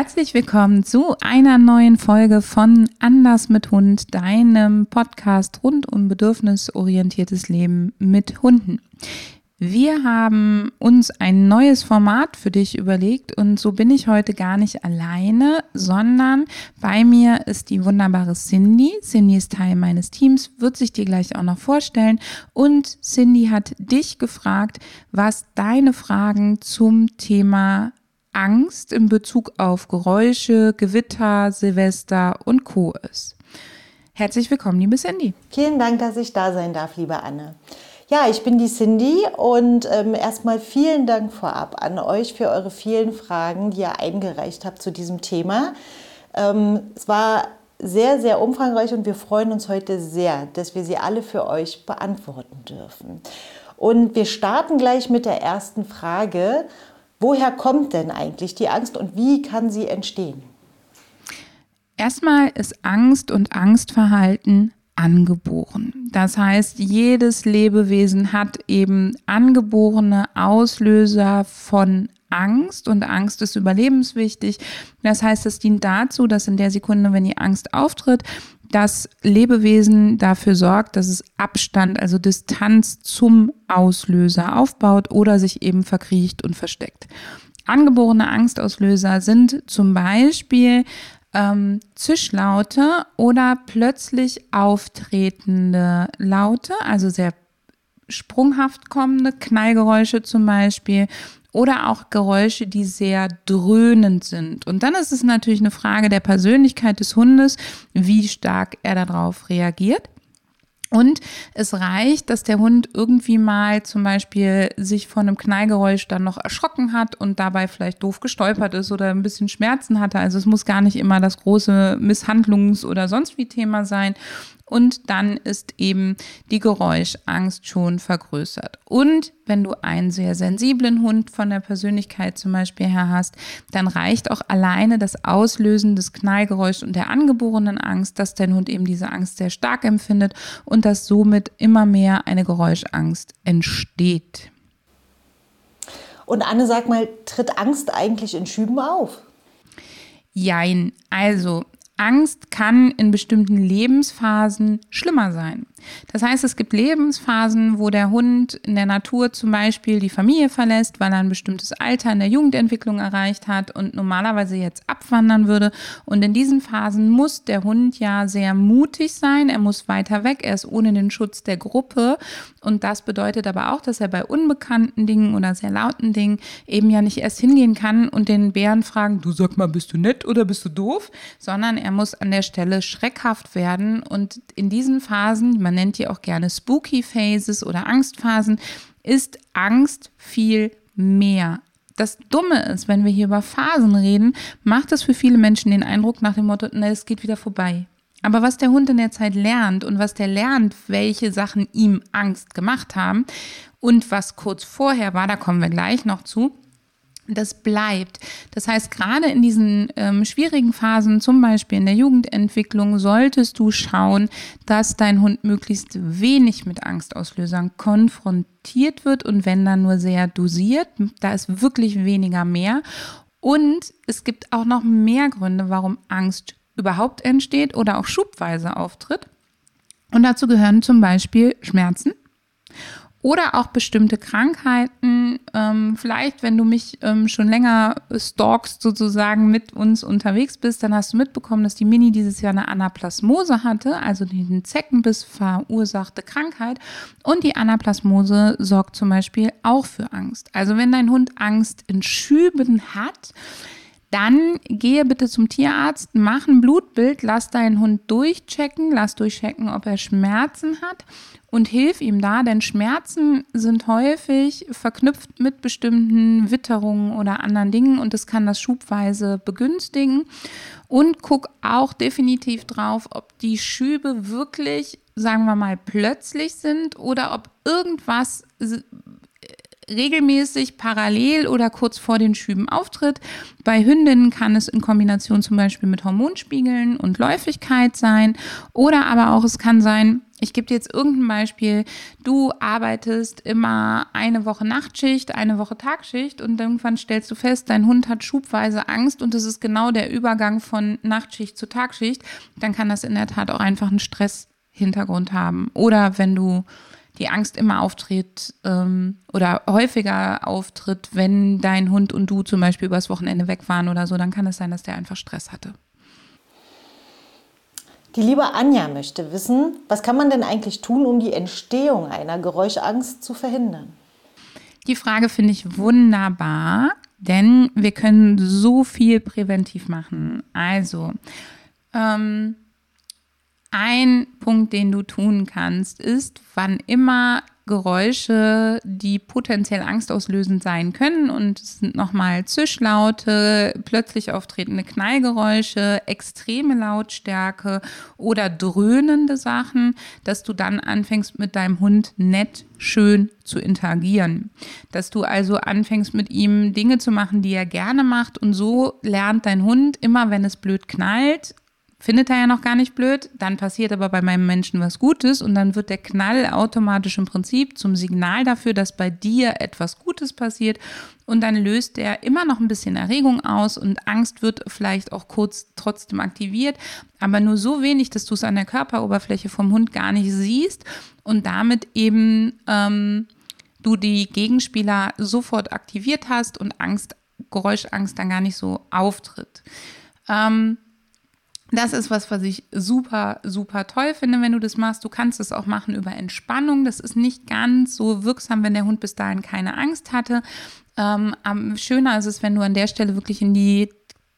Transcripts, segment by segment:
Herzlich willkommen zu einer neuen Folge von Anders mit Hund, deinem Podcast rund um bedürfnisorientiertes Leben mit Hunden. Wir haben uns ein neues Format für dich überlegt und so bin ich heute gar nicht alleine, sondern bei mir ist die wunderbare Cindy. Cindy ist Teil meines Teams, wird sich dir gleich auch noch vorstellen und Cindy hat dich gefragt, was deine Fragen zum Thema Angst in Bezug auf Geräusche, Gewitter, Silvester und Co. ist. Herzlich willkommen, liebe Cindy. Vielen Dank, dass ich da sein darf, liebe Anne. Ja, ich bin die Cindy und ähm, erstmal vielen Dank vorab an euch für eure vielen Fragen, die ihr eingereicht habt zu diesem Thema. Ähm, es war sehr, sehr umfangreich und wir freuen uns heute sehr, dass wir sie alle für euch beantworten dürfen. Und wir starten gleich mit der ersten Frage. Woher kommt denn eigentlich die Angst und wie kann sie entstehen? Erstmal ist Angst und Angstverhalten angeboren. Das heißt, jedes Lebewesen hat eben angeborene Auslöser von Angst und Angst ist überlebenswichtig. Das heißt, es dient dazu, dass in der Sekunde, wenn die Angst auftritt, das Lebewesen dafür sorgt, dass es Abstand, also Distanz zum Auslöser aufbaut oder sich eben verkriecht und versteckt. Angeborene Angstauslöser sind zum Beispiel ähm, Zischlaute oder plötzlich auftretende Laute, also sehr sprunghaft kommende Knallgeräusche zum Beispiel oder auch Geräusche, die sehr dröhnend sind. Und dann ist es natürlich eine Frage der Persönlichkeit des Hundes, wie stark er darauf reagiert. Und es reicht, dass der Hund irgendwie mal zum Beispiel sich von einem Knallgeräusch dann noch erschrocken hat und dabei vielleicht doof gestolpert ist oder ein bisschen Schmerzen hatte. Also es muss gar nicht immer das große Misshandlungs- oder sonst wie Thema sein und dann ist eben die Geräuschangst schon vergrößert. Und wenn du einen sehr sensiblen Hund von der Persönlichkeit zum Beispiel her hast, dann reicht auch alleine das Auslösen des Knallgeräuschs und der angeborenen Angst, dass dein Hund eben diese Angst sehr stark empfindet und dass somit immer mehr eine Geräuschangst entsteht. Und Anne, sag mal, tritt Angst eigentlich in Schüben auf? Jein. Also Angst kann in bestimmten Lebensphasen schlimmer sein. Das heißt, es gibt Lebensphasen, wo der Hund in der Natur zum Beispiel die Familie verlässt, weil er ein bestimmtes Alter in der Jugendentwicklung erreicht hat und normalerweise jetzt abwandern würde. Und in diesen Phasen muss der Hund ja sehr mutig sein. Er muss weiter weg. Er ist ohne den Schutz der Gruppe. Und das bedeutet aber auch, dass er bei unbekannten Dingen oder sehr lauten Dingen eben ja nicht erst hingehen kann und den Bären fragen, du sag mal, bist du nett oder bist du doof? Sondern er muss an der Stelle schreckhaft werden. Und in diesen Phasen, man nennt die auch gerne Spooky Phases oder Angstphasen, ist Angst viel mehr. Das Dumme ist, wenn wir hier über Phasen reden, macht es für viele Menschen den Eindruck nach dem Motto, na, es geht wieder vorbei. Aber was der Hund in der Zeit lernt und was der lernt, welche Sachen ihm Angst gemacht haben und was kurz vorher war, da kommen wir gleich noch zu, das bleibt. Das heißt, gerade in diesen ähm, schwierigen Phasen, zum Beispiel in der Jugendentwicklung, solltest du schauen, dass dein Hund möglichst wenig mit Angstauslösern konfrontiert wird und wenn dann nur sehr dosiert, da ist wirklich weniger mehr. Und es gibt auch noch mehr Gründe, warum Angst überhaupt entsteht oder auch schubweise auftritt. Und dazu gehören zum Beispiel Schmerzen oder auch bestimmte Krankheiten. Ähm, vielleicht, wenn du mich ähm, schon länger stalkst, sozusagen mit uns unterwegs bist, dann hast du mitbekommen, dass die Mini dieses Jahr eine Anaplasmose hatte, also den Zeckenbiss verursachte Krankheit. Und die Anaplasmose sorgt zum Beispiel auch für Angst. Also wenn dein Hund Angst in Schüben hat, dann gehe bitte zum Tierarzt, mach ein Blutbild, lass deinen Hund durchchecken, lass durchchecken, ob er Schmerzen hat und hilf ihm da, denn Schmerzen sind häufig verknüpft mit bestimmten Witterungen oder anderen Dingen und das kann das schubweise begünstigen. Und guck auch definitiv drauf, ob die Schübe wirklich, sagen wir mal, plötzlich sind oder ob irgendwas regelmäßig parallel oder kurz vor den Schüben auftritt. Bei Hündinnen kann es in Kombination zum Beispiel mit Hormonspiegeln und Läufigkeit sein oder aber auch es kann sein, ich gebe dir jetzt irgendein Beispiel. Du arbeitest immer eine Woche Nachtschicht, eine Woche Tagschicht und irgendwann stellst du fest, dein Hund hat schubweise Angst und es ist genau der Übergang von Nachtschicht zu Tagschicht. Dann kann das in der Tat auch einfach einen Stresshintergrund haben. Oder wenn du die Angst immer auftritt ähm, oder häufiger auftritt, wenn dein Hund und du zum Beispiel übers Wochenende weg waren oder so, dann kann es sein, dass der einfach Stress hatte. Die liebe Anja möchte wissen, was kann man denn eigentlich tun, um die Entstehung einer Geräuschangst zu verhindern? Die Frage finde ich wunderbar, denn wir können so viel präventiv machen. Also, ähm, ein Punkt, den du tun kannst, ist, wann immer Geräusche, die potenziell angstauslösend sein können. Und es sind nochmal Zischlaute, plötzlich auftretende Knallgeräusche, extreme Lautstärke oder dröhnende Sachen, dass du dann anfängst mit deinem Hund nett, schön zu interagieren. Dass du also anfängst mit ihm Dinge zu machen, die er gerne macht. Und so lernt dein Hund immer, wenn es blöd knallt, findet er ja noch gar nicht blöd, dann passiert aber bei meinem Menschen was Gutes und dann wird der Knall automatisch im Prinzip zum Signal dafür, dass bei dir etwas Gutes passiert. Und dann löst er immer noch ein bisschen Erregung aus und Angst wird vielleicht auch kurz trotzdem aktiviert, aber nur so wenig, dass du es an der Körperoberfläche vom Hund gar nicht siehst und damit eben ähm, du die Gegenspieler sofort aktiviert hast und Angst, Geräuschangst dann gar nicht so auftritt. Ähm, das ist was, was ich super, super toll finde, wenn du das machst. Du kannst es auch machen über Entspannung. Das ist nicht ganz so wirksam, wenn der Hund bis dahin keine Angst hatte. Ähm, schöner ist es, wenn du an der Stelle wirklich in die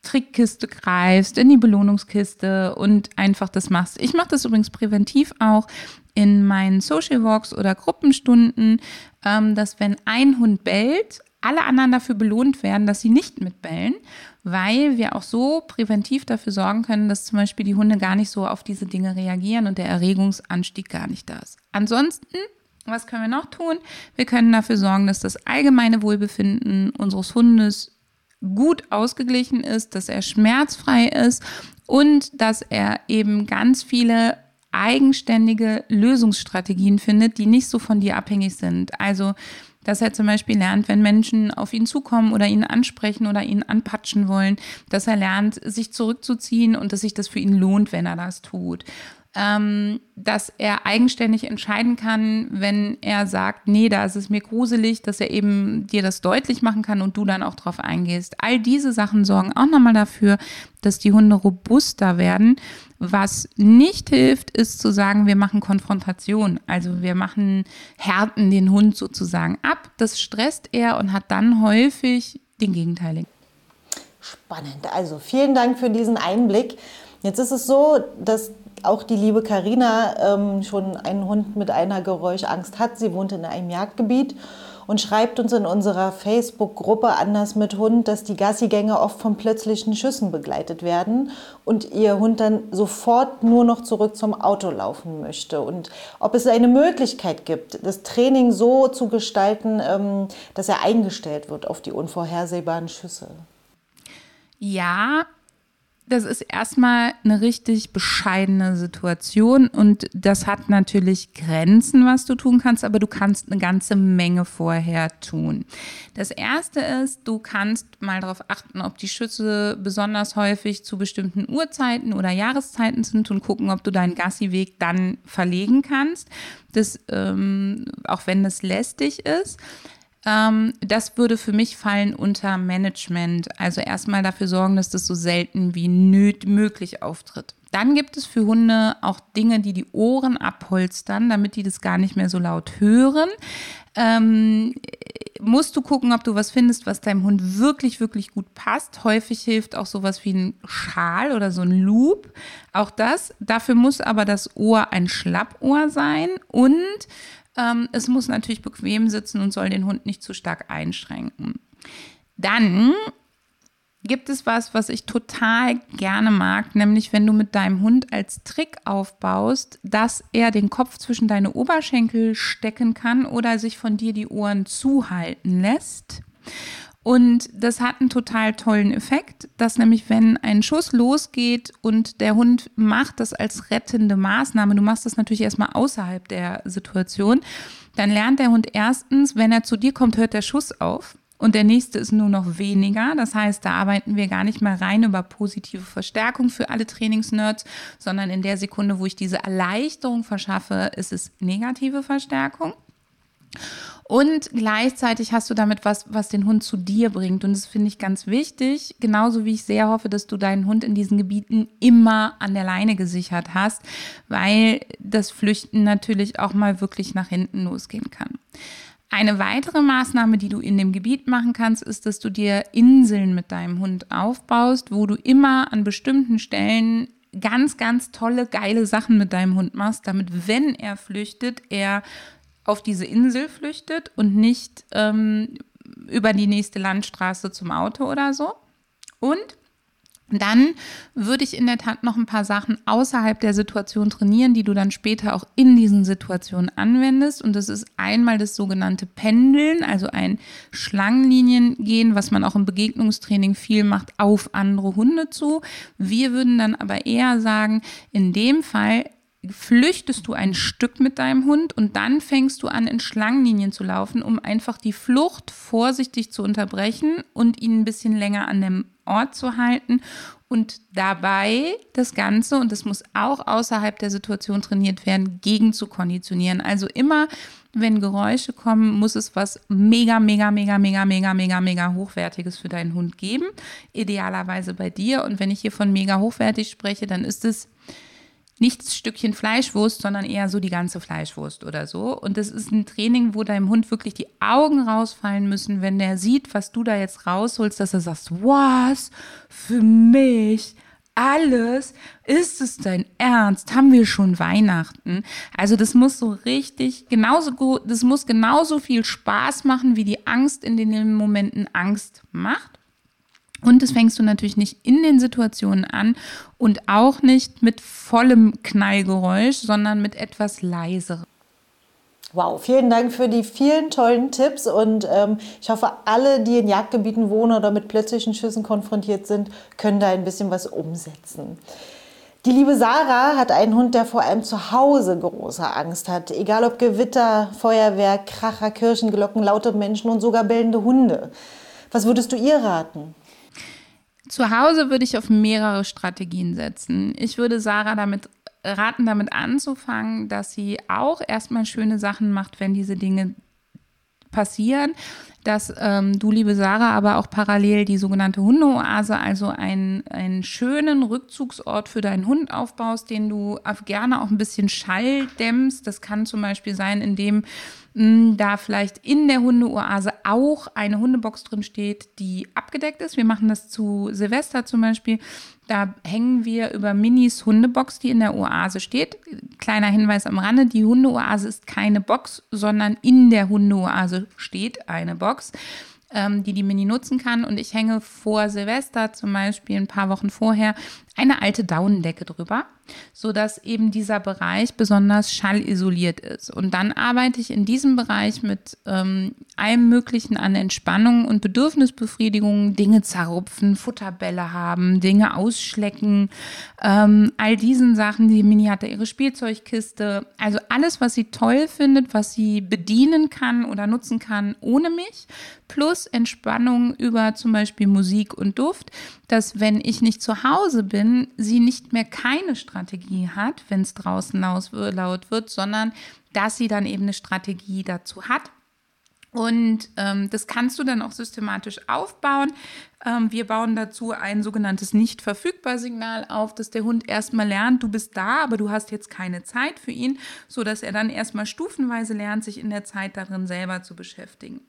Trickkiste greifst, in die Belohnungskiste und einfach das machst. Ich mache das übrigens präventiv auch in meinen Social Walks oder Gruppenstunden, ähm, dass wenn ein Hund bellt, alle anderen dafür belohnt werden, dass sie nicht mitbellen, weil wir auch so präventiv dafür sorgen können, dass zum Beispiel die Hunde gar nicht so auf diese Dinge reagieren und der Erregungsanstieg gar nicht da ist. Ansonsten, was können wir noch tun? Wir können dafür sorgen, dass das allgemeine Wohlbefinden unseres Hundes gut ausgeglichen ist, dass er schmerzfrei ist und dass er eben ganz viele eigenständige Lösungsstrategien findet, die nicht so von dir abhängig sind. Also dass er zum Beispiel lernt, wenn Menschen auf ihn zukommen oder ihn ansprechen oder ihn anpatschen wollen, dass er lernt, sich zurückzuziehen und dass sich das für ihn lohnt, wenn er das tut. Ähm, dass er eigenständig entscheiden kann, wenn er sagt, nee, da ist es mir gruselig, dass er eben dir das deutlich machen kann und du dann auch drauf eingehst. All diese Sachen sorgen auch nochmal dafür, dass die Hunde robuster werden was nicht hilft, ist zu sagen, wir machen Konfrontation. Also wir machen, härten den Hund sozusagen ab. Das stresst er und hat dann häufig den Gegenteiligen. Spannend. Also vielen Dank für diesen Einblick. Jetzt ist es so, dass auch die liebe Karina ähm, schon einen Hund mit einer Geräuschangst hat. Sie wohnt in einem Jagdgebiet und schreibt uns in unserer Facebook-Gruppe Anders mit Hund, dass die Gassigänge oft von plötzlichen Schüssen begleitet werden und ihr Hund dann sofort nur noch zurück zum Auto laufen möchte. Und ob es eine Möglichkeit gibt, das Training so zu gestalten, ähm, dass er eingestellt wird auf die unvorhersehbaren Schüsse. Ja, das ist erstmal eine richtig bescheidene Situation und das hat natürlich Grenzen, was du tun kannst, aber du kannst eine ganze Menge vorher tun. Das erste ist, du kannst mal darauf achten, ob die Schüsse besonders häufig zu bestimmten Uhrzeiten oder Jahreszeiten sind und gucken, ob du deinen Gassiweg dann verlegen kannst. Das, ähm, auch wenn das lästig ist. Ähm, das würde für mich fallen unter Management. Also erstmal dafür sorgen, dass das so selten wie möglich auftritt. Dann gibt es für Hunde auch Dinge, die die Ohren abholstern, damit die das gar nicht mehr so laut hören. Ähm, musst du gucken, ob du was findest, was deinem Hund wirklich, wirklich gut passt. Häufig hilft auch sowas wie ein Schal oder so ein Loop. Auch das. Dafür muss aber das Ohr ein Schlappohr sein und ähm, es muss natürlich bequem sitzen und soll den Hund nicht zu stark einschränken. Dann gibt es was, was ich total gerne mag, nämlich wenn du mit deinem Hund als Trick aufbaust, dass er den Kopf zwischen deine Oberschenkel stecken kann oder sich von dir die Ohren zuhalten lässt. Und das hat einen total tollen Effekt, dass nämlich, wenn ein Schuss losgeht und der Hund macht das als rettende Maßnahme, du machst das natürlich erstmal außerhalb der Situation, dann lernt der Hund erstens, wenn er zu dir kommt, hört der Schuss auf und der nächste ist nur noch weniger. Das heißt, da arbeiten wir gar nicht mehr rein über positive Verstärkung für alle Trainingsnerds, sondern in der Sekunde, wo ich diese Erleichterung verschaffe, ist es negative Verstärkung. Und gleichzeitig hast du damit was, was den Hund zu dir bringt. Und das finde ich ganz wichtig. Genauso wie ich sehr hoffe, dass du deinen Hund in diesen Gebieten immer an der Leine gesichert hast, weil das Flüchten natürlich auch mal wirklich nach hinten losgehen kann. Eine weitere Maßnahme, die du in dem Gebiet machen kannst, ist, dass du dir Inseln mit deinem Hund aufbaust, wo du immer an bestimmten Stellen ganz, ganz tolle, geile Sachen mit deinem Hund machst, damit, wenn er flüchtet, er auf diese Insel flüchtet und nicht ähm, über die nächste Landstraße zum Auto oder so. Und dann würde ich in der Tat noch ein paar Sachen außerhalb der Situation trainieren, die du dann später auch in diesen Situationen anwendest. Und das ist einmal das sogenannte Pendeln, also ein Schlangenliniengehen, was man auch im Begegnungstraining viel macht, auf andere Hunde zu. Wir würden dann aber eher sagen, in dem Fall flüchtest du ein Stück mit deinem Hund und dann fängst du an, in Schlangenlinien zu laufen, um einfach die Flucht vorsichtig zu unterbrechen und ihn ein bisschen länger an dem Ort zu halten und dabei das Ganze, und das muss auch außerhalb der Situation trainiert werden, gegen zu konditionieren. Also immer, wenn Geräusche kommen, muss es was mega, mega, mega, mega, mega, mega, mega hochwertiges für deinen Hund geben. Idealerweise bei dir. Und wenn ich hier von mega hochwertig spreche, dann ist es nicht das Stückchen Fleischwurst, sondern eher so die ganze Fleischwurst oder so. Und das ist ein Training, wo deinem Hund wirklich die Augen rausfallen müssen, wenn der sieht, was du da jetzt rausholst, dass er sagt, was? Für mich? Alles? Ist es dein Ernst? Haben wir schon Weihnachten? Also das muss so richtig, genauso gut, das muss genauso viel Spaß machen, wie die Angst in den Momenten Angst macht. Und das fängst du natürlich nicht in den Situationen an und auch nicht mit vollem Knallgeräusch, sondern mit etwas leiserem. Wow, vielen Dank für die vielen tollen Tipps und ähm, ich hoffe, alle, die in Jagdgebieten wohnen oder mit plötzlichen Schüssen konfrontiert sind, können da ein bisschen was umsetzen. Die liebe Sarah hat einen Hund, der vor allem zu Hause große Angst hat. Egal ob Gewitter, Feuerwerk, Kracher, Kirchenglocken, laute Menschen und sogar bellende Hunde. Was würdest du ihr raten? Zu Hause würde ich auf mehrere Strategien setzen. Ich würde Sarah damit raten, damit anzufangen, dass sie auch erstmal schöne Sachen macht, wenn diese Dinge passieren, dass ähm, du, liebe Sarah, aber auch parallel die sogenannte Hundeoase, also einen, einen schönen Rückzugsort für deinen Hund aufbaust, den du gerne auch ein bisschen Schall dämmst. Das kann zum Beispiel sein, indem mh, da vielleicht in der Hundeoase auch eine Hundebox drin steht, die abgedeckt ist. Wir machen das zu Silvester zum Beispiel. Da hängen wir über Minis Hundebox, die in der Oase steht. Kleiner Hinweis am Rande, die Hundeoase ist keine Box, sondern in der Hundeoase steht eine Box ähm, die die Mini nutzen kann. Und ich hänge vor Silvester zum Beispiel ein paar Wochen vorher eine alte Daunendecke drüber, sodass eben dieser Bereich besonders schallisoliert ist. Und dann arbeite ich in diesem Bereich mit ähm, allem Möglichen an Entspannung und Bedürfnisbefriedigung, Dinge zerrupfen, Futterbälle haben, Dinge ausschlecken, ähm, all diesen Sachen. Die Mini hat da ihre Spielzeugkiste, also alles, was sie toll findet, was sie bedienen kann oder nutzen kann ohne mich, plus Entspannung über zum Beispiel Musik und Duft, dass wenn ich nicht zu Hause bin, sie nicht mehr keine Strategie hat, wenn es draußen laut wird, sondern dass sie dann eben eine Strategie dazu hat. Und ähm, das kannst du dann auch systematisch aufbauen. Ähm, wir bauen dazu ein sogenanntes Nicht-Verfügbar-Signal auf, dass der Hund erstmal lernt, du bist da, aber du hast jetzt keine Zeit für ihn, sodass er dann erstmal stufenweise lernt, sich in der Zeit darin selber zu beschäftigen.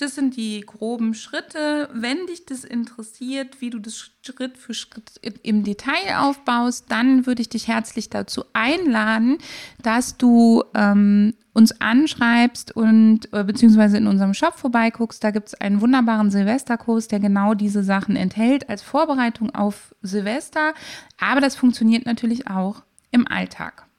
Das sind die groben Schritte. Wenn dich das interessiert, wie du das Schritt für Schritt im Detail aufbaust, dann würde ich dich herzlich dazu einladen, dass du ähm, uns anschreibst und äh, beziehungsweise in unserem Shop vorbeiguckst. Da gibt es einen wunderbaren Silvesterkurs, der genau diese Sachen enthält als Vorbereitung auf Silvester. Aber das funktioniert natürlich auch im Alltag.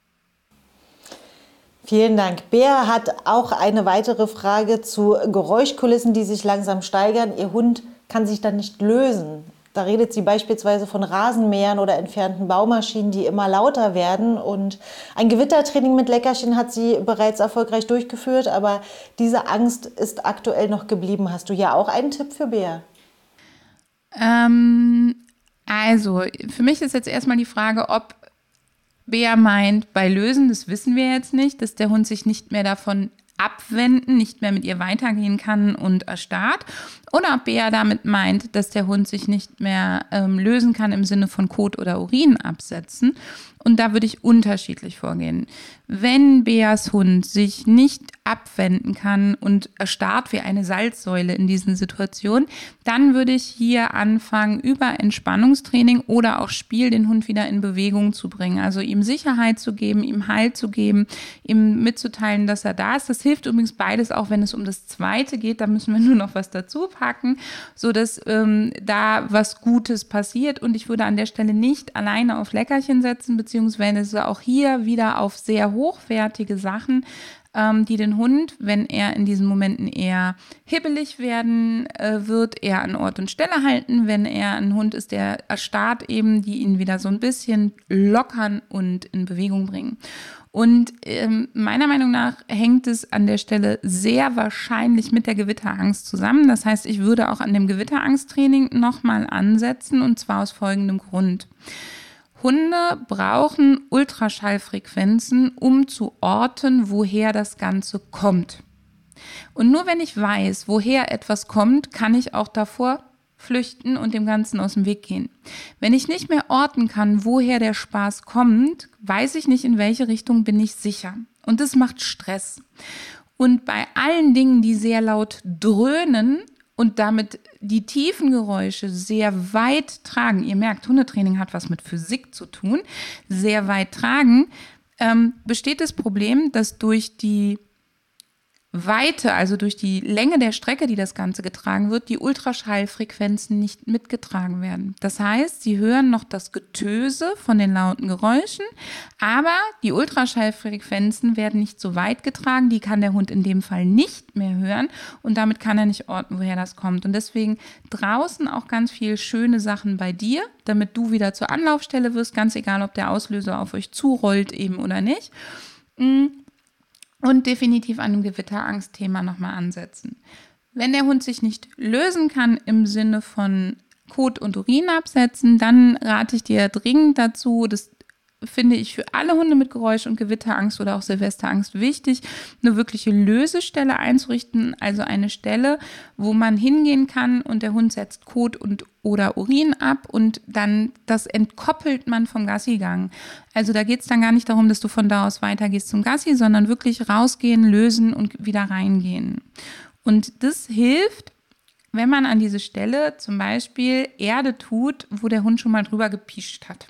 Vielen Dank. Bea hat auch eine weitere Frage zu Geräuschkulissen, die sich langsam steigern. Ihr Hund kann sich dann nicht lösen. Da redet sie beispielsweise von Rasenmähern oder entfernten Baumaschinen, die immer lauter werden. Und ein Gewittertraining mit Leckerchen hat sie bereits erfolgreich durchgeführt, aber diese Angst ist aktuell noch geblieben. Hast du ja auch einen Tipp für Bea? Ähm, also, für mich ist jetzt erstmal die Frage, ob Bea meint, bei Lösen, das wissen wir jetzt nicht, dass der Hund sich nicht mehr davon abwenden, nicht mehr mit ihr weitergehen kann und erstarrt. Oder ob Bea damit meint, dass der Hund sich nicht mehr ähm, lösen kann im Sinne von Kot oder Urin absetzen. Und da würde ich unterschiedlich vorgehen. Wenn Beas Hund sich nicht abwenden kann und erstarrt wie eine Salzsäule in diesen Situationen, dann würde ich hier anfangen, über Entspannungstraining oder auch Spiel den Hund wieder in Bewegung zu bringen. Also ihm Sicherheit zu geben, ihm Halt zu geben, ihm mitzuteilen, dass er da ist. Das hilft übrigens beides auch, wenn es um das Zweite geht. Da müssen wir nur noch was dazu packen, sodass ähm, da was Gutes passiert. Und ich würde an der Stelle nicht alleine auf Leckerchen setzen, auch hier wieder auf sehr hochwertige Sachen, ähm, die den Hund, wenn er in diesen Momenten eher hibbelig werden äh, wird, eher an Ort und Stelle halten. Wenn er ein Hund ist, der erstarrt eben, die ihn wieder so ein bisschen lockern und in Bewegung bringen. Und ähm, meiner Meinung nach hängt es an der Stelle sehr wahrscheinlich mit der Gewitterangst zusammen. Das heißt, ich würde auch an dem Gewitterangsttraining nochmal ansetzen und zwar aus folgendem Grund. Hunde brauchen Ultraschallfrequenzen, um zu orten, woher das Ganze kommt. Und nur wenn ich weiß, woher etwas kommt, kann ich auch davor flüchten und dem Ganzen aus dem Weg gehen. Wenn ich nicht mehr orten kann, woher der Spaß kommt, weiß ich nicht, in welche Richtung bin ich sicher. Und das macht Stress. Und bei allen Dingen, die sehr laut dröhnen und damit die tiefen Geräusche sehr weit tragen, ihr merkt, Hundetraining hat was mit Physik zu tun, sehr weit tragen, ähm, besteht das Problem, dass durch die Weite, also durch die Länge der Strecke, die das Ganze getragen wird, die Ultraschallfrequenzen nicht mitgetragen werden. Das heißt, sie hören noch das Getöse von den lauten Geräuschen, aber die Ultraschallfrequenzen werden nicht so weit getragen, die kann der Hund in dem Fall nicht mehr hören und damit kann er nicht orten, woher das kommt. Und deswegen draußen auch ganz viel schöne Sachen bei dir, damit du wieder zur Anlaufstelle wirst, ganz egal, ob der Auslöser auf euch zurollt eben oder nicht. Und definitiv an dem Gewitterangstthema nochmal ansetzen. Wenn der Hund sich nicht lösen kann im Sinne von Kot und Urin absetzen, dann rate ich dir dringend dazu, das finde ich für alle Hunde mit Geräusch- und Gewitterangst oder auch Silvesterangst wichtig, eine wirkliche Lösestelle einzurichten, also eine Stelle, wo man hingehen kann und der Hund setzt Kot und oder Urin ab und dann das entkoppelt man vom Gassigang. Also da geht es dann gar nicht darum, dass du von da aus weitergehst zum Gassi, sondern wirklich rausgehen, lösen und wieder reingehen. Und das hilft, wenn man an diese Stelle zum Beispiel Erde tut, wo der Hund schon mal drüber gepischt hat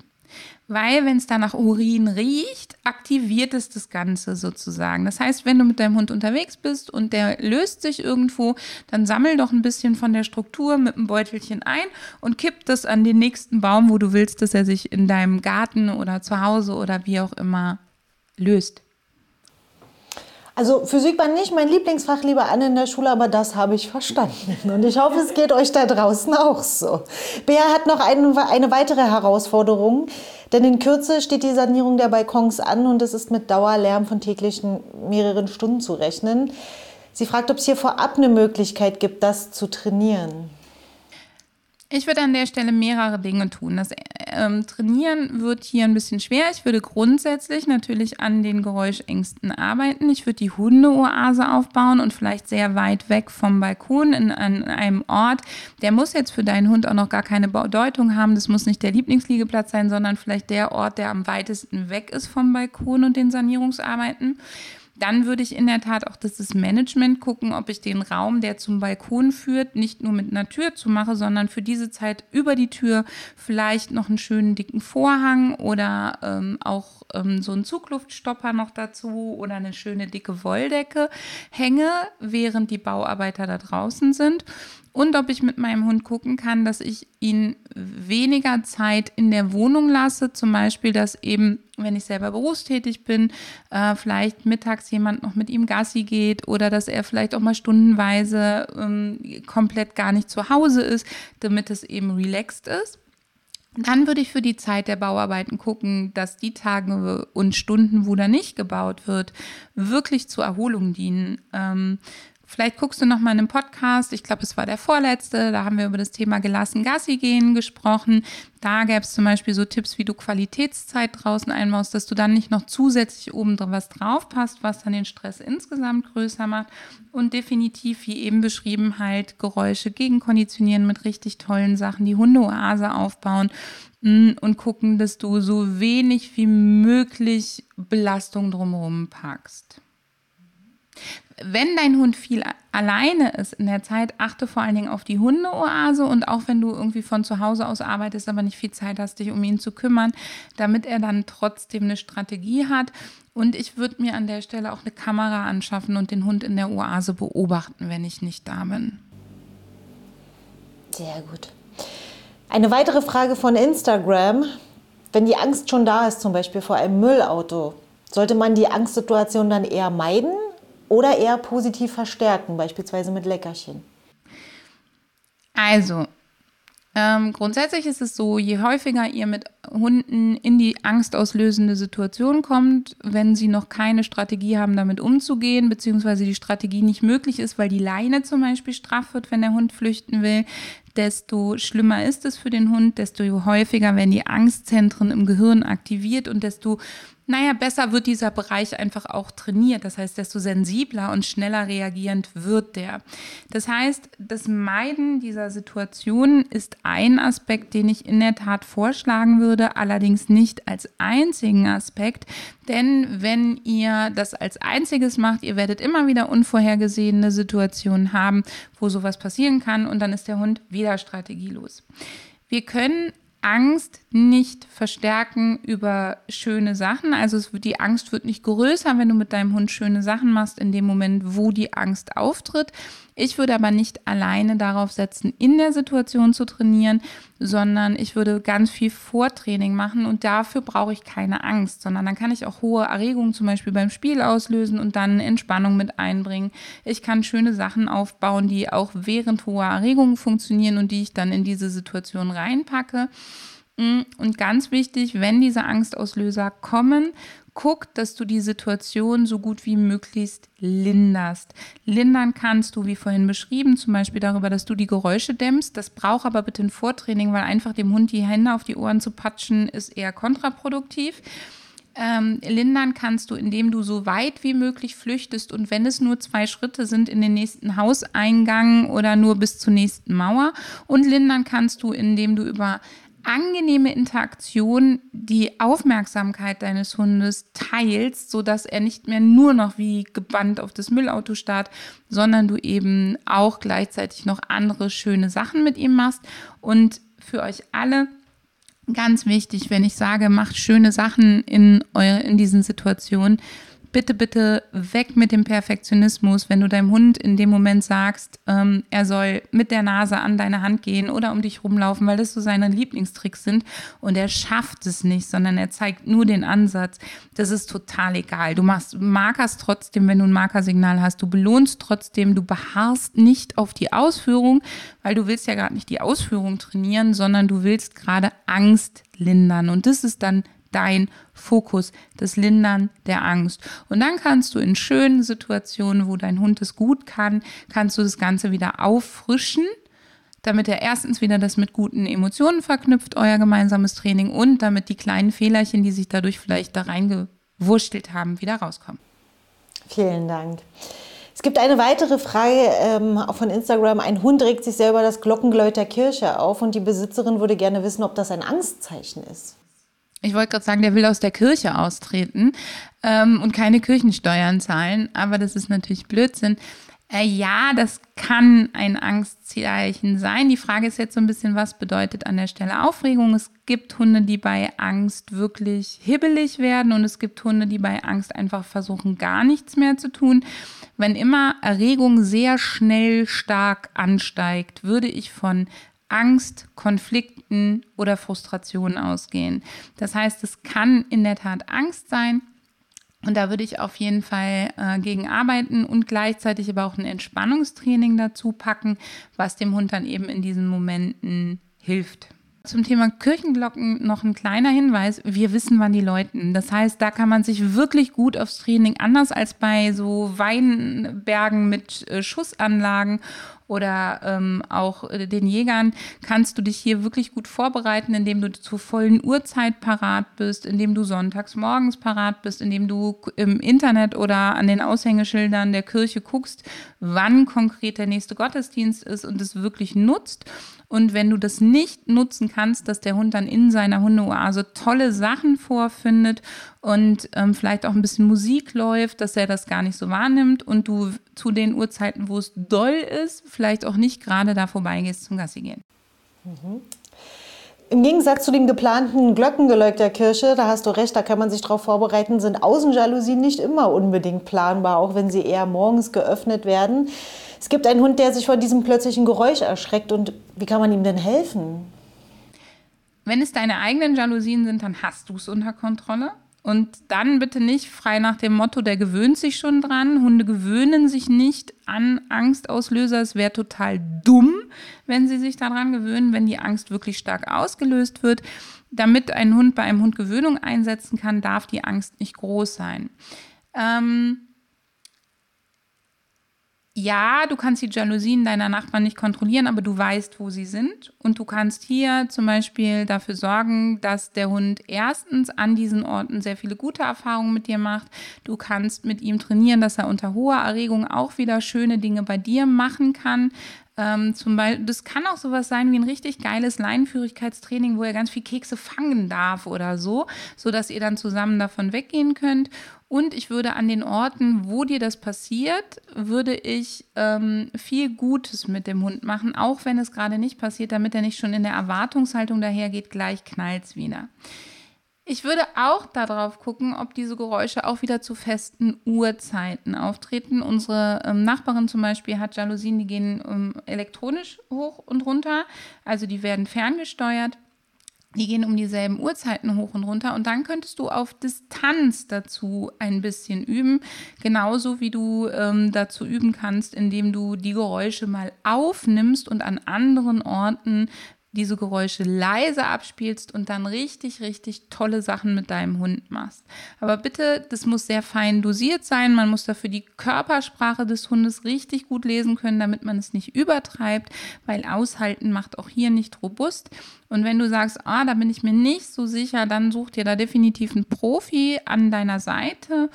weil wenn es da nach Urin riecht, aktiviert es das Ganze sozusagen. Das heißt, wenn du mit deinem Hund unterwegs bist und der löst sich irgendwo, dann sammel doch ein bisschen von der Struktur mit einem Beutelchen ein und kipp das an den nächsten Baum, wo du willst, dass er sich in deinem Garten oder zu Hause oder wie auch immer löst. Also Physik war nicht mein Lieblingsfach, liebe Anne, in der Schule, aber das habe ich verstanden. Und ich hoffe, es geht euch da draußen auch so. Bea hat noch eine, eine weitere Herausforderung, denn in Kürze steht die Sanierung der Balkons an und es ist mit Dauerlärm von täglichen mehreren Stunden zu rechnen. Sie fragt, ob es hier vorab eine Möglichkeit gibt, das zu trainieren. Ich würde an der Stelle mehrere Dinge tun. Das ähm, Trainieren wird hier ein bisschen schwer. Ich würde grundsätzlich natürlich an den Geräuschängsten arbeiten. Ich würde die Hundeoase aufbauen und vielleicht sehr weit weg vom Balkon in, an einem Ort. Der muss jetzt für deinen Hund auch noch gar keine Bedeutung haben. Das muss nicht der Lieblingsliegeplatz sein, sondern vielleicht der Ort, der am weitesten weg ist vom Balkon und den Sanierungsarbeiten. Dann würde ich in der Tat auch das, Management gucken, ob ich den Raum, der zum Balkon führt, nicht nur mit einer Tür zu mache, sondern für diese Zeit über die Tür vielleicht noch einen schönen dicken Vorhang oder ähm, auch ähm, so einen Zugluftstopper noch dazu oder eine schöne dicke Wolldecke hänge, während die Bauarbeiter da draußen sind und ob ich mit meinem Hund gucken kann, dass ich ihn weniger Zeit in der Wohnung lasse. Zum Beispiel, dass eben, wenn ich selber berufstätig bin, äh, vielleicht mittags jemand noch mit ihm Gassi geht oder dass er vielleicht auch mal stundenweise ähm, komplett gar nicht zu Hause ist, damit es eben relaxed ist. Dann würde ich für die Zeit der Bauarbeiten gucken, dass die Tage und Stunden, wo da nicht gebaut wird, wirklich zur Erholung dienen. Ähm, Vielleicht guckst du noch mal in einem Podcast, ich glaube, es war der vorletzte, da haben wir über das Thema gelassen Gassi gehen gesprochen. Da gäbe es zum Beispiel so Tipps, wie du Qualitätszeit draußen einbaust, dass du dann nicht noch zusätzlich oben was drauf passt, was dann den Stress insgesamt größer macht. Und definitiv, wie eben beschrieben, halt Geräusche gegenkonditionieren mit richtig tollen Sachen, die Hundeoase aufbauen mm, und gucken, dass du so wenig wie möglich Belastung drumherum packst wenn dein Hund viel alleine ist in der Zeit, achte vor allen Dingen auf die Hundeoase und auch wenn du irgendwie von zu Hause aus arbeitest, aber nicht viel Zeit hast, dich um ihn zu kümmern, damit er dann trotzdem eine Strategie hat. Und ich würde mir an der Stelle auch eine Kamera anschaffen und den Hund in der Oase beobachten, wenn ich nicht da bin. Sehr gut. Eine weitere Frage von Instagram. Wenn die Angst schon da ist, zum Beispiel vor einem Müllauto, sollte man die Angstsituation dann eher meiden oder eher positiv verstärken, beispielsweise mit Leckerchen? Also, ähm, grundsätzlich ist es so, je häufiger ihr mit Hunden in die angstauslösende Situation kommt, wenn sie noch keine Strategie haben, damit umzugehen, beziehungsweise die Strategie nicht möglich ist, weil die Leine zum Beispiel straff wird, wenn der Hund flüchten will, desto schlimmer ist es für den Hund, desto häufiger werden die Angstzentren im Gehirn aktiviert und desto naja, besser wird dieser Bereich einfach auch trainiert. Das heißt, desto sensibler und schneller reagierend wird der. Das heißt, das Meiden dieser Situation ist ein Aspekt, den ich in der Tat vorschlagen würde, allerdings nicht als einzigen Aspekt. Denn wenn ihr das als einziges macht, ihr werdet immer wieder unvorhergesehene Situationen haben, wo sowas passieren kann und dann ist der Hund wieder strategielos. Wir können Angst nicht verstärken über schöne Sachen. Also wird, die Angst wird nicht größer, wenn du mit deinem Hund schöne Sachen machst, in dem Moment, wo die Angst auftritt. Ich würde aber nicht alleine darauf setzen, in der Situation zu trainieren, sondern ich würde ganz viel Vortraining machen und dafür brauche ich keine Angst, sondern dann kann ich auch hohe Erregungen zum Beispiel beim Spiel auslösen und dann Entspannung mit einbringen. Ich kann schöne Sachen aufbauen, die auch während hoher Erregungen funktionieren und die ich dann in diese Situation reinpacke. Und ganz wichtig, wenn diese Angstauslöser kommen, guck, dass du die Situation so gut wie möglichst linderst. Lindern kannst du, wie vorhin beschrieben, zum Beispiel darüber, dass du die Geräusche dämmst. Das braucht aber bitte ein Vortraining, weil einfach dem Hund die Hände auf die Ohren zu patschen, ist eher kontraproduktiv. Ähm, lindern kannst du, indem du so weit wie möglich flüchtest und wenn es nur zwei Schritte sind in den nächsten Hauseingang oder nur bis zur nächsten Mauer. Und lindern kannst du, indem du über angenehme Interaktion die Aufmerksamkeit deines Hundes teilst, sodass er nicht mehr nur noch wie gebannt auf das Müllauto starrt, sondern du eben auch gleichzeitig noch andere schöne Sachen mit ihm machst. Und für euch alle ganz wichtig, wenn ich sage, macht schöne Sachen in, eure, in diesen Situationen, bitte, bitte weg mit dem Perfektionismus, wenn du deinem Hund in dem Moment sagst, ähm, er soll mit der Nase an deine Hand gehen oder um dich rumlaufen, weil das so seine Lieblingstricks sind und er schafft es nicht, sondern er zeigt nur den Ansatz. Das ist total egal. Du machst markerst trotzdem, wenn du ein Markersignal hast. Du belohnst trotzdem, du beharrst nicht auf die Ausführung, weil du willst ja gerade nicht die Ausführung trainieren, sondern du willst gerade Angst lindern und das ist dann dein Fokus, das Lindern der Angst. Und dann kannst du in schönen Situationen, wo dein Hund es gut kann, kannst du das Ganze wieder auffrischen, damit er erstens wieder das mit guten Emotionen verknüpft, euer gemeinsames Training, und damit die kleinen Fehlerchen, die sich dadurch vielleicht da reingewurschtelt haben, wieder rauskommen. Vielen Dank. Es gibt eine weitere Frage ähm, von Instagram. Ein Hund regt sich selber das Glockengeläut der Kirche auf und die Besitzerin würde gerne wissen, ob das ein Angstzeichen ist. Ich wollte gerade sagen, der will aus der Kirche austreten ähm, und keine Kirchensteuern zahlen, aber das ist natürlich Blödsinn. Äh, ja, das kann ein Angstzeichen sein. Die Frage ist jetzt so ein bisschen, was bedeutet an der Stelle Aufregung? Es gibt Hunde, die bei Angst wirklich hibbelig werden und es gibt Hunde, die bei Angst einfach versuchen, gar nichts mehr zu tun. Wenn immer Erregung sehr schnell stark ansteigt, würde ich von Angst, Konflikten oder Frustrationen ausgehen. Das heißt, es kann in der Tat Angst sein. Und da würde ich auf jeden Fall äh, gegen arbeiten und gleichzeitig aber auch ein Entspannungstraining dazu packen, was dem Hund dann eben in diesen Momenten hilft. Zum Thema Kirchenglocken noch ein kleiner Hinweis. Wir wissen, wann die läuten. Das heißt, da kann man sich wirklich gut aufs Training, anders als bei so Weinbergen mit äh, Schussanlagen oder ähm, auch äh, den Jägern, kannst du dich hier wirklich gut vorbereiten, indem du zur vollen Uhrzeit parat bist, indem du sonntags morgens parat bist, indem du im Internet oder an den Aushängeschildern der Kirche guckst, wann konkret der nächste Gottesdienst ist und es wirklich nutzt. Und wenn du das nicht nutzen kannst, dass der Hund dann in seiner Hundeoase tolle Sachen vorfindet und ähm, vielleicht auch ein bisschen Musik läuft, dass er das gar nicht so wahrnimmt und du zu den Uhrzeiten, wo es doll ist, vielleicht auch nicht gerade da vorbeigehst zum Gassi gehen. Mhm. Im Gegensatz zu dem geplanten Glockengeläut der Kirche, da hast du recht, da kann man sich darauf vorbereiten, sind Außenjalousien nicht immer unbedingt planbar, auch wenn sie eher morgens geöffnet werden. Es gibt einen Hund, der sich vor diesem plötzlichen Geräusch erschreckt. Und wie kann man ihm denn helfen? Wenn es deine eigenen Jalousien sind, dann hast du es unter Kontrolle. Und dann bitte nicht frei nach dem Motto, der gewöhnt sich schon dran. Hunde gewöhnen sich nicht an Angstauslöser. Es wäre total dumm, wenn sie sich daran gewöhnen, wenn die Angst wirklich stark ausgelöst wird. Damit ein Hund bei einem Hund Gewöhnung einsetzen kann, darf die Angst nicht groß sein. Ähm, ja, du kannst die Jalousien deiner Nachbarn nicht kontrollieren, aber du weißt, wo sie sind. Und du kannst hier zum Beispiel dafür sorgen, dass der Hund erstens an diesen Orten sehr viele gute Erfahrungen mit dir macht. Du kannst mit ihm trainieren, dass er unter hoher Erregung auch wieder schöne Dinge bei dir machen kann. Ähm, zum Beispiel, das kann auch sowas sein wie ein richtig geiles Leinenführigkeitstraining, wo er ganz viel Kekse fangen darf oder so, sodass ihr dann zusammen davon weggehen könnt. Und ich würde an den Orten, wo dir das passiert, würde ich ähm, viel Gutes mit dem Hund machen, auch wenn es gerade nicht passiert, damit er nicht schon in der Erwartungshaltung dahergeht, gleich knallt es wieder. Ich würde auch darauf gucken, ob diese Geräusche auch wieder zu festen Uhrzeiten auftreten. Unsere ähm, Nachbarin zum Beispiel hat Jalousien, die gehen ähm, elektronisch hoch und runter, also die werden ferngesteuert. Die gehen um dieselben Uhrzeiten hoch und runter und dann könntest du auf Distanz dazu ein bisschen üben, genauso wie du ähm, dazu üben kannst, indem du die Geräusche mal aufnimmst und an anderen Orten diese Geräusche leise abspielst und dann richtig, richtig tolle Sachen mit deinem Hund machst. Aber bitte, das muss sehr fein dosiert sein. Man muss dafür die Körpersprache des Hundes richtig gut lesen können, damit man es nicht übertreibt, weil aushalten macht auch hier nicht robust. Und wenn du sagst, ah, da bin ich mir nicht so sicher, dann such dir da definitiv einen Profi an deiner Seite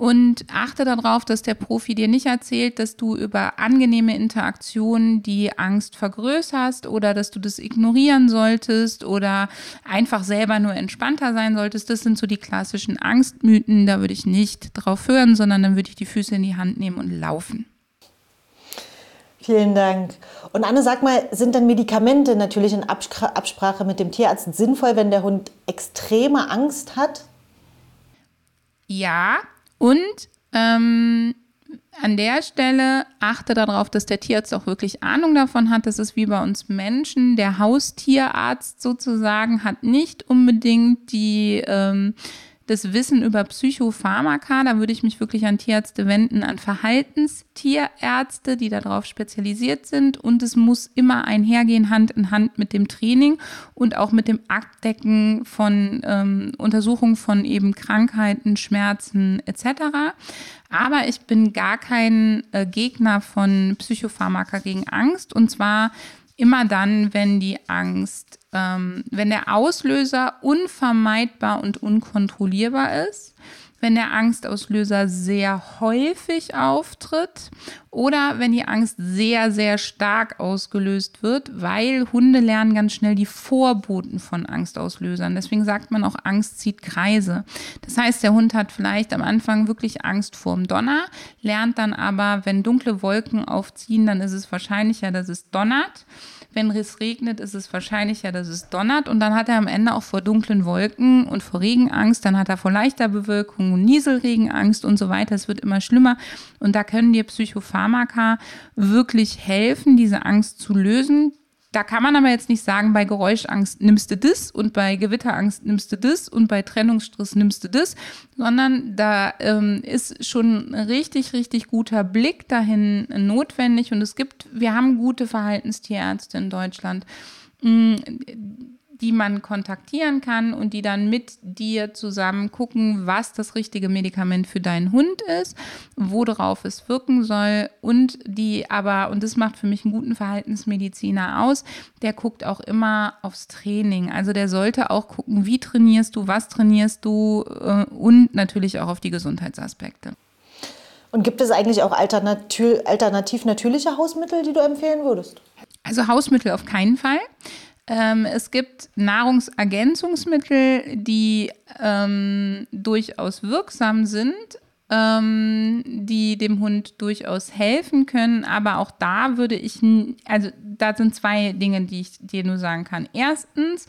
und achte darauf, dass der Profi dir nicht erzählt, dass du über angenehme Interaktionen die Angst vergrößerst oder dass du das ignorieren solltest oder einfach selber nur entspannter sein solltest. Das sind so die klassischen Angstmythen. Da würde ich nicht drauf hören, sondern dann würde ich die Füße in die Hand nehmen und laufen. Vielen Dank. Und Anne, sag mal, sind dann Medikamente natürlich in Absprache mit dem Tierarzt sinnvoll, wenn der Hund extreme Angst hat? Ja, und ähm, an der Stelle achte darauf, dass der Tierarzt auch wirklich Ahnung davon hat. Das ist wie bei uns Menschen. Der Haustierarzt sozusagen hat nicht unbedingt die ähm, das Wissen über Psychopharmaka, da würde ich mich wirklich an Tierärzte wenden, an Verhaltenstierärzte, die darauf spezialisiert sind. Und es muss immer einhergehen, Hand in Hand mit dem Training und auch mit dem Abdecken von ähm, Untersuchungen von eben Krankheiten, Schmerzen etc. Aber ich bin gar kein äh, Gegner von Psychopharmaka gegen Angst. Und zwar immer dann, wenn die Angst ähm, wenn der Auslöser unvermeidbar und unkontrollierbar ist. Wenn der Angstauslöser sehr häufig auftritt oder wenn die Angst sehr, sehr stark ausgelöst wird, weil Hunde lernen ganz schnell die Vorboten von Angstauslösern. Deswegen sagt man auch, Angst zieht Kreise. Das heißt, der Hund hat vielleicht am Anfang wirklich Angst vorm Donner, lernt dann aber, wenn dunkle Wolken aufziehen, dann ist es wahrscheinlicher, dass es donnert. Wenn es regnet, ist es wahrscheinlicher, dass es donnert. Und dann hat er am Ende auch vor dunklen Wolken und vor Regen Angst. Dann hat er vor leichter Bewölkung und Nieselregen Angst und so weiter. Es wird immer schlimmer. Und da können dir Psychopharmaka wirklich helfen, diese Angst zu lösen. Da kann man aber jetzt nicht sagen, bei Geräuschangst nimmst du das und bei Gewitterangst nimmst du das und bei Trennungsstress nimmst du das, sondern da ähm, ist schon ein richtig, richtig guter Blick dahin notwendig. Und es gibt, wir haben gute Verhaltenstierärzte in Deutschland mm, die man kontaktieren kann und die dann mit dir zusammen gucken, was das richtige Medikament für deinen Hund ist, worauf es wirken soll und die aber, und das macht für mich einen guten Verhaltensmediziner aus, der guckt auch immer aufs Training. Also der sollte auch gucken, wie trainierst du, was trainierst du äh, und natürlich auch auf die Gesundheitsaspekte. Und gibt es eigentlich auch alternativ, alternativ natürliche Hausmittel, die du empfehlen würdest? Also Hausmittel auf keinen Fall. Ähm, es gibt Nahrungsergänzungsmittel, die ähm, durchaus wirksam sind, ähm, die dem Hund durchaus helfen können. Aber auch da würde ich, also da sind zwei Dinge, die ich dir nur sagen kann. Erstens,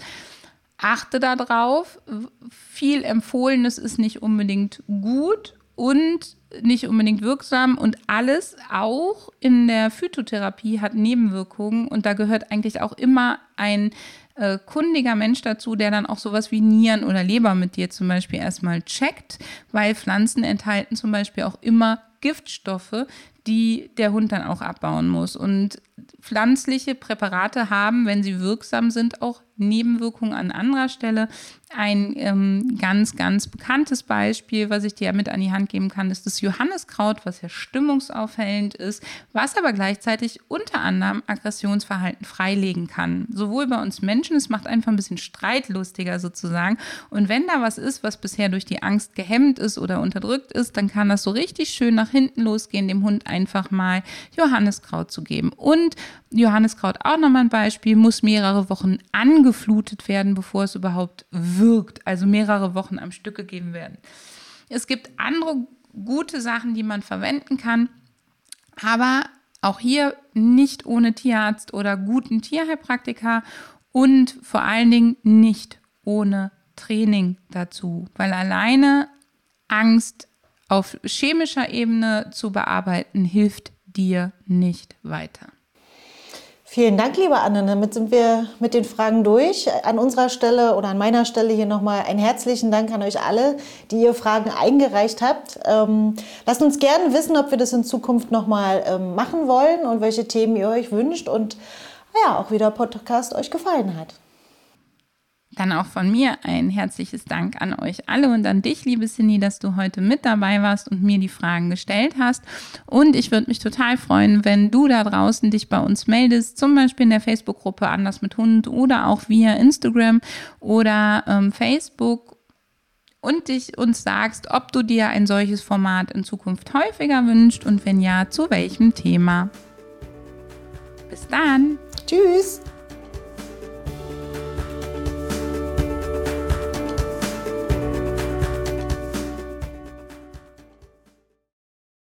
achte darauf, viel Empfohlenes ist nicht unbedingt gut und nicht unbedingt wirksam und alles auch in der Phytotherapie hat Nebenwirkungen und da gehört eigentlich auch immer ein äh, kundiger Mensch dazu, der dann auch sowas wie Nieren oder Leber mit dir zum Beispiel erstmal checkt, weil Pflanzen enthalten zum Beispiel auch immer Giftstoffe, die der Hund dann auch abbauen muss. Und pflanzliche Präparate haben, wenn sie wirksam sind, auch Nebenwirkungen an anderer Stelle. Ein ähm, ganz, ganz bekanntes Beispiel, was ich dir mit an die Hand geben kann, ist das Johanniskraut, was ja stimmungsaufhellend ist, was aber gleichzeitig unter anderem Aggressionsverhalten freilegen kann. Sowohl bei uns Menschen, es macht einfach ein bisschen streitlustiger sozusagen. Und wenn da was ist, was bisher durch die Angst gehemmt ist oder unterdrückt ist, dann kann das so richtig schön nach hinten losgehen, dem Hund einfach mal Johanniskraut zu geben. Und Johanniskraut auch nochmal ein Beispiel, muss mehrere Wochen angeflutet werden, bevor es überhaupt wirkt. Also mehrere Wochen am Stück gegeben werden. Es gibt andere gute Sachen, die man verwenden kann, aber auch hier nicht ohne Tierarzt oder guten Tierheilpraktiker und vor allen Dingen nicht ohne Training dazu, weil alleine Angst auf chemischer Ebene zu bearbeiten hilft dir nicht weiter. Vielen Dank, liebe Anne. Damit sind wir mit den Fragen durch. An unserer Stelle oder an meiner Stelle hier nochmal einen herzlichen Dank an euch alle, die ihr Fragen eingereicht habt. Ähm, lasst uns gerne wissen, ob wir das in Zukunft nochmal ähm, machen wollen und welche Themen ihr euch wünscht und ja, auch wie der Podcast euch gefallen hat. Dann auch von mir ein herzliches Dank an euch alle und an dich, liebe Cindy, dass du heute mit dabei warst und mir die Fragen gestellt hast. Und ich würde mich total freuen, wenn du da draußen dich bei uns meldest, zum Beispiel in der Facebook-Gruppe Anders mit Hund oder auch via Instagram oder ähm, Facebook und dich uns sagst, ob du dir ein solches Format in Zukunft häufiger wünscht und wenn ja, zu welchem Thema. Bis dann. Tschüss.